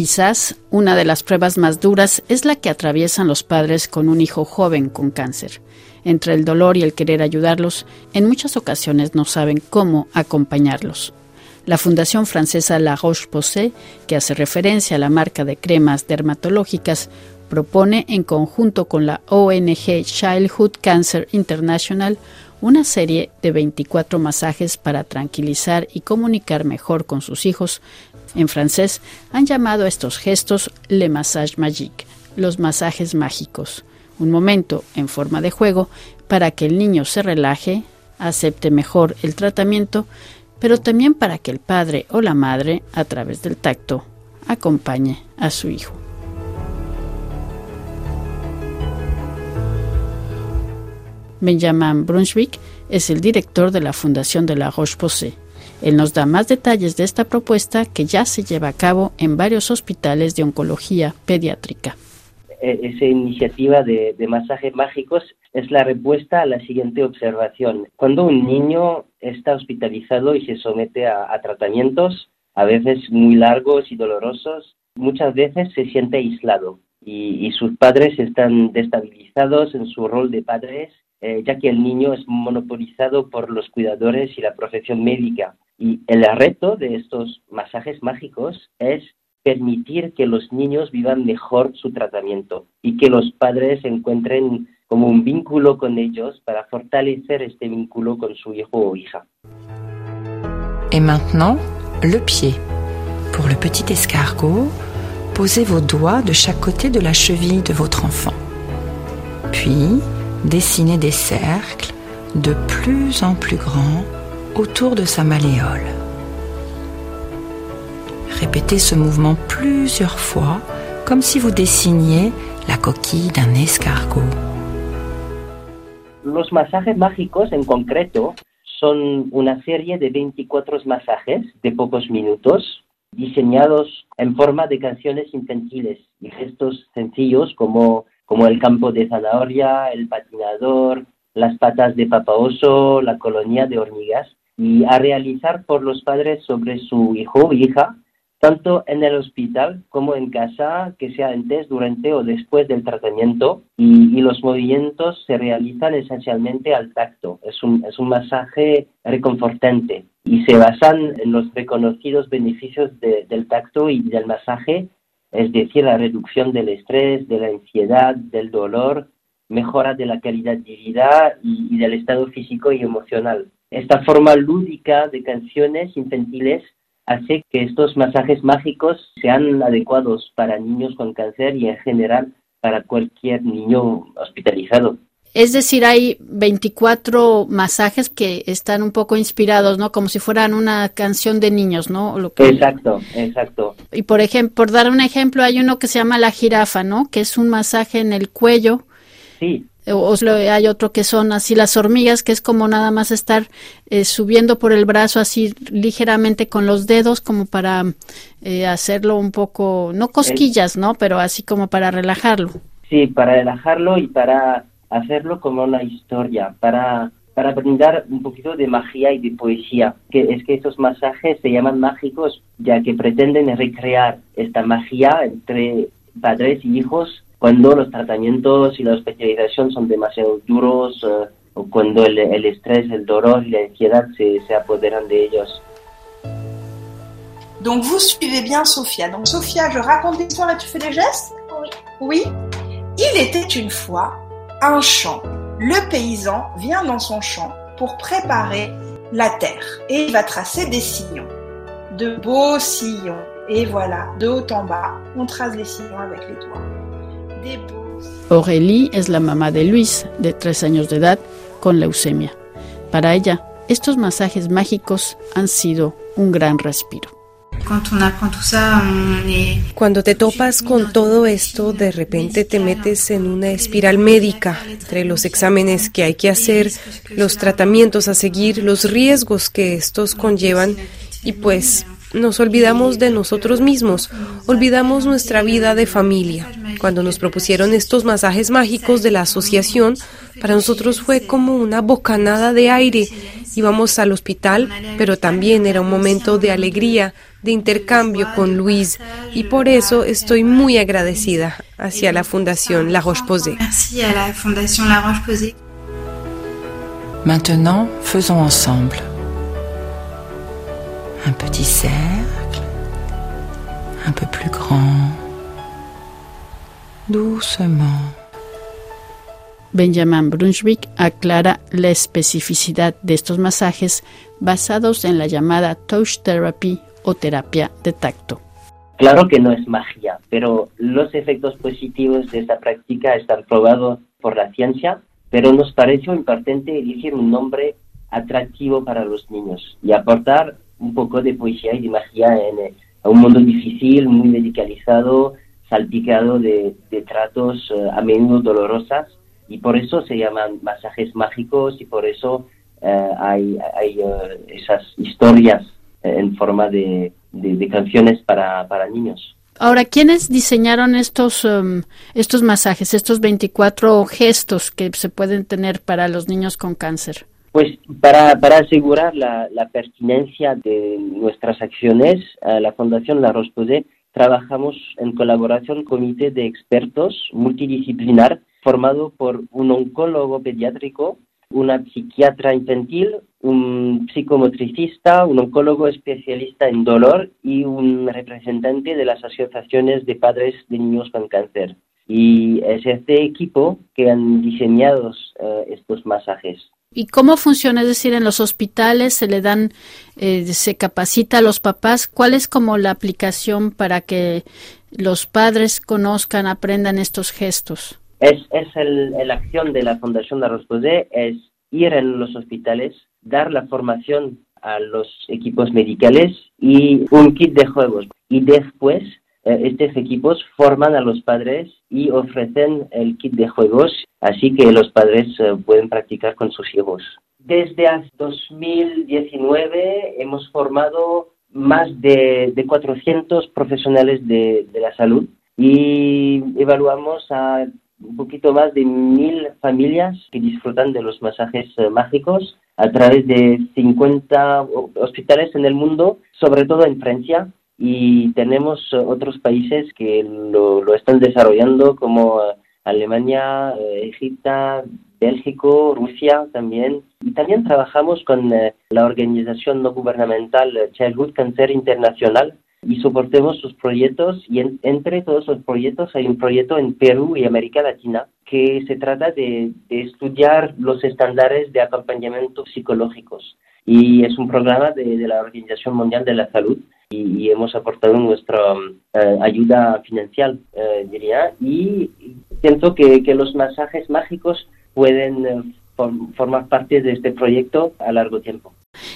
Quizás una de las pruebas más duras es la que atraviesan los padres con un hijo joven con cáncer. Entre el dolor y el querer ayudarlos, en muchas ocasiones no saben cómo acompañarlos. La Fundación Francesa La Roche-Posay, que hace referencia a la marca de cremas dermatológicas, propone en conjunto con la ONG Childhood Cancer International una serie de 24 masajes para tranquilizar y comunicar mejor con sus hijos. En francés han llamado a estos gestos le massage magique, los masajes mágicos, un momento en forma de juego para que el niño se relaje, acepte mejor el tratamiento, pero también para que el padre o la madre, a través del tacto, acompañe a su hijo. Benjamin Brunswick es el director de la Fundación de la Roche-Posay. Él nos da más detalles de esta propuesta que ya se lleva a cabo en varios hospitales de oncología pediátrica. E, esa iniciativa de, masajes mágicos es la respuesta a la siguiente observación. Cuando un niño está hospitalizado y se somete a, tratamientos, a veces muy largos y dolorosos, muchas veces se siente aislado y, sus padres están destabilizados en su rol de padres eh, ya que el niño es monopolizado por los cuidadores y la profesión médica. Y el reto de estos masajes mágicos es permitir que los niños vivan mejor su tratamiento y que los padres encuentren como un vínculo con ellos para fortalecer este vínculo con su hijo o hija. Et maintenant, le pied. Pour le petit escargot, posez vos doigts de chaque côté de la cheville de votre enfant. Puis, dessiner des cercles de plus en plus grands autour de sa malléole. Répétez ce mouvement plusieurs fois comme si vous dessiniez la coquille d'un escargot. Los masajes mágicos en concreto son una serie de 24 masajes de pocos minutos diseñados en forma de canciones infantiles y gestos sencillos como como el campo de zanahoria, el patinador, las patas de papaoso, la colonia de hormigas, y a realizar por los padres sobre su hijo o hija, tanto en el hospital como en casa, que sea antes, durante o después del tratamiento, y, los movimientos se realizan esencialmente al tacto. Es un, es un masaje reconfortante y se basan en los reconocidos beneficios del tacto y del masaje es decir, la reducción del estrés, de la ansiedad, del dolor, mejora de la calidad de vida y, del estado físico y emocional. Esta forma lúdica de canciones infantiles hace que estos masajes mágicos sean adecuados para niños con cáncer y en general para cualquier niño hospitalizado. Es decir, hay 24 masajes que están un poco inspirados, ¿no? Como si fueran una canción de niños, ¿no? Exacto, exacto. Y por ejemplo, por dar un ejemplo, hay uno que se llama la jirafa, ¿no? Que es un masaje en el cuello. Sí. O, hay otro que son así las hormigas, que es como nada más estar eh, subiendo por el brazo así ligeramente con los dedos, como para eh, hacerlo un poco, no cosquillas, ¿no? Pero así como para relajarlo. Sí, para relajarlo y para hacerlo como una historia, para, para brindar un poquito de magia y de poesía. Que es que estos masajes se llaman mágicos ya que pretenden recrear esta magia entre padres y hijos cuando los tratamientos y la especialización son demasiado duros eh, o cuando el, el, estrés, el dolor y la ansiedad se, se apoderan de ellos. Donc vous suivez bien Sophia. Donc Sophia, je raconte l'histoire et tu fais des gestes? Oui. Oui? Il était une fois un champ. Le paysan vient dans son champ pour préparer la terre et il va tracer des sillons, de beaux sillons. Et voilà, de haut en bas, on trace les sillons avec les doigts. Aurélie es la mamá de Luis, de tres años de edad, con leucemia. Para ella, estos masajes mágicos han sido un gran respiro. Cuando te topas con todo esto, de repente te metes en una espiral médica entre los exámenes que hay que hacer, los tratamientos a seguir, los riesgos que estos conllevan y pues nos olvidamos de nosotros mismos, olvidamos nuestra vida de familia. Cuando nos propusieron estos masajes mágicos de la asociación, para nosotros fue como una bocanada de aire. Íbamos al hospital, pero también era un momento de alegría, de intercambio con Luis y por eso estoy muy agradecida hacia la Fundación La Roche-Posay. Maintenant, faisons ensemble un petit cercle, un peu plus grand, doucement. Benjamin Brunswick aclara la especificidad de estos masajes basados en la llamada touch therapy o terapia de tacto. Claro que no es magia, pero los efectos positivos de esta práctica están probados por la ciencia, pero nos pareció importante elegir un nombre atractivo para los niños y aportar un poco de poesía y de magia en, eh, un mundo difícil, muy medicalizado, salpicado de, tratos eh, a menudo dolorosas y por eso se llaman masajes mágicos y por eso eh, hay, eh, esas historias en forma de, canciones para, niños. Ahora, ¿quiénes diseñaron estos, um, estos masajes, estos 24 gestos que se pueden tener para los niños con cáncer? Pues para, asegurar la, pertinencia de nuestras acciones, la Fundación La Roche trabajamos en colaboración con un comité de expertos multidisciplinar formado por un oncólogo pediátrico, una psiquiatra infantil, un psicomotricista, un oncólogo especialista en dolor y un representante de las asociaciones de padres de niños con cáncer. Y es este equipo que han diseñado eh, estos masajes. ¿Y cómo funciona? Es decir, en los hospitales se le dan, eh, se capacita a los papás. ¿Cuál es como la aplicación para que los padres conozcan, aprendan estos gestos? Es, es el, la acción de la Fundación de Rosposé, es ir en los hospitales, dar la formación a los equipos medicales y un kit de juegos. Y después estos equipos forman a los padres y ofrecen el kit de juegos, así que los padres eh, pueden practicar con sus hijos. Desde 2019 hemos formado más de, de 400 profesionales de, de la salud y evaluamos a un poquito más de mil familias que disfrutan de los masajes eh, mágicos a través de 50 hospitales en el mundo, sobre todo en Francia, y tenemos eh, otros países que lo, lo están desarrollando como eh, Alemania, Egipto, Bélgico, Rusia también. Y también trabajamos con la organización no gubernamental Childhood Cancer Internacional, y soportemos sus proyectos y entre todos los proyectos hay un proyecto en Perú y América Latina que se trata de, estudiar los estándares de acompañamiento psicológicos y es un programa de, la Organización Mundial de la Salud y, hemos aportado nuestra eh, ayuda financiera, eh, diría, y siento que, que, los masajes mágicos pueden eh, formar parte de este proyecto a largo tiempo.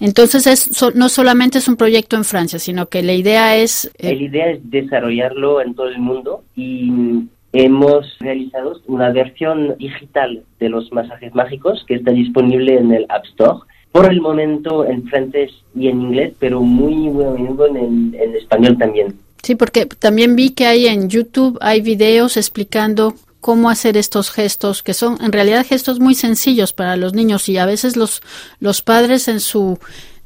Entonces, es, no solamente es un proyecto en Francia, sino que la idea es... Eh, la idea es desarrollarlo en todo el mundo y hemos realizado una versión digital de los masajes mágicos que está disponible en el App Store. Por el momento en francés y en inglés, pero muy, en español también. Sí, porque también vi que hay en YouTube, hay videos explicando cómo hacer estos gestos, que son en realidad gestos muy sencillos para los niños y a veces los, los padres en su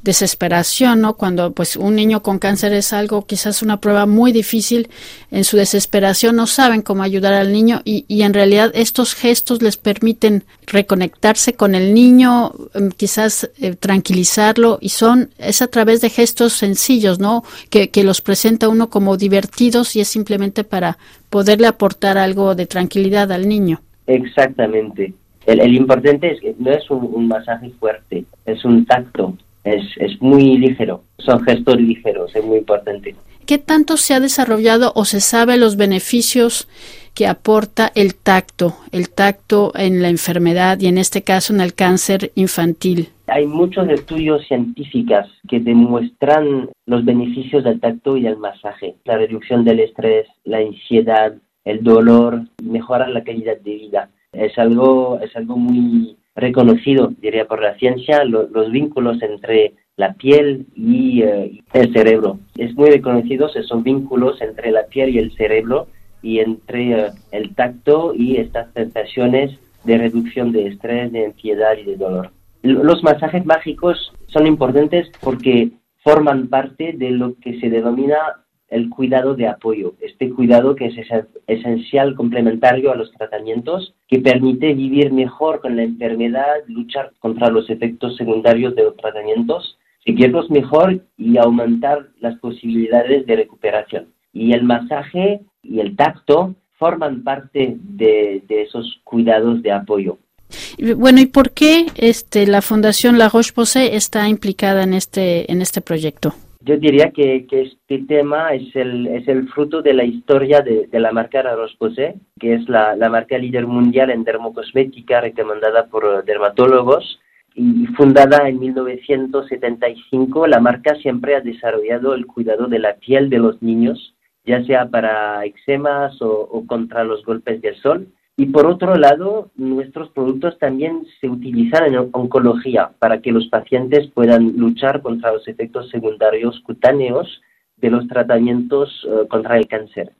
desesperación, ¿no? Cuando pues un niño con cáncer es algo, quizás una prueba muy difícil, en su desesperación no saben cómo ayudar al niño y, y en realidad estos gestos les permiten reconectarse con el niño, em, quizás eh, tranquilizarlo y son, es a través de gestos sencillos, ¿no? Que, que los presenta uno como divertidos y es simplemente para poderle aportar algo de tranquilidad al niño. Exactamente. El, importante es que no es un masaje fuerte, es un tacto es, es muy ligero, son gestos ligeros, es muy importante. ¿Qué tanto se ha desarrollado o se sabe los beneficios que aporta el tacto, el tacto en la enfermedad y en este caso en el cáncer infantil? Hay muchos estudios científicos que demuestran los beneficios del tacto y del masaje, la reducción del estrés, la ansiedad, el dolor, mejorar la calidad de vida. Es algo, es algo muy, reconocido, diría, por la ciencia, los vínculos entre la piel y eh, el cerebro. Es muy reconocido esos vínculos entre la piel y el cerebro y entre eh, el tacto y estas sensaciones de reducción de estrés, de ansiedad y de dolor. Los masajes mágicos son importantes porque forman parte de lo que se denomina el cuidado de apoyo, este cuidado que es esencial, complementario a los tratamientos, que permite vivir mejor con la enfermedad, luchar contra los efectos secundarios de los tratamientos, seguirlos mejor y aumentar las posibilidades de recuperación. Y el masaje y el tacto forman parte de, esos cuidados de apoyo. Bueno, ¿y por qué este, la Fundación La Roche-Posay está implicada en este, en este proyecto? Yo diría que, este tema es el, es el fruto de la historia de, la marca La Roche-Posay, que es la, marca líder mundial en dermocosmética recomendada por dermatólogos y fundada en 1975. La marca siempre ha desarrollado el cuidado de la piel de los niños, ya sea para eczemas o contra los golpes del sol y por otro lado, nuestros productos también se utilizan en oncología para que los pacientes puedan luchar contra los efectos secundarios cutáneos de los tratamientos eh, contra el cáncer.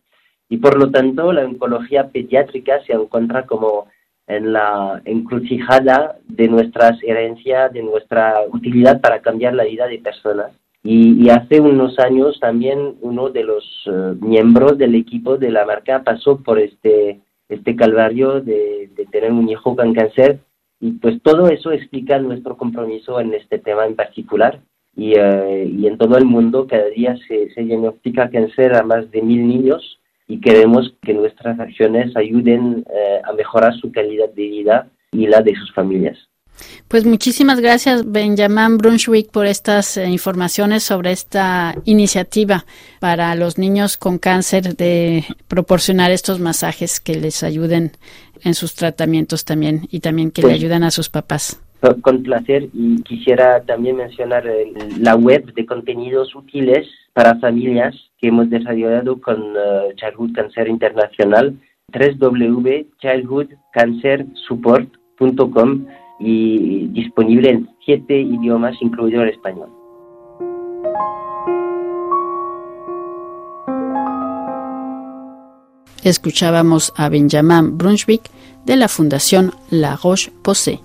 Y por lo tanto, la oncología pediátrica se encuentra como en la encrucijada de nuestras herencias, de nuestra utilidad para cambiar la vida de personas. Y, hace unos años también uno de los eh, miembros del equipo de la marca pasó por este este calvario de, tener un hijo con cáncer. Y pues todo eso explica nuestro compromiso en este tema en particular. Y, eh, y en todo el mundo cada día se, se diagnostica cáncer a más de mil niños. Y queremos que nuestras acciones ayuden eh, a mejorar su calidad de vida y la de sus familias. Pues muchísimas gracias, Benjamin Brunswick, por estas eh, informaciones sobre esta iniciativa para los niños con cáncer de proporcionar estos masajes que les ayuden en sus tratamientos también y también que le pues, ayudan a sus papás. Con placer y quisiera también mencionar la web de contenidos útiles para familias que hemos desarrollado con uh, Childhood Cancer Internacional www.childhoodcancersupport.com y disponible en siete idiomas, incluido el español. Escuchábamos a Benjamin Brunswick de la Fundación La Roche-Posay.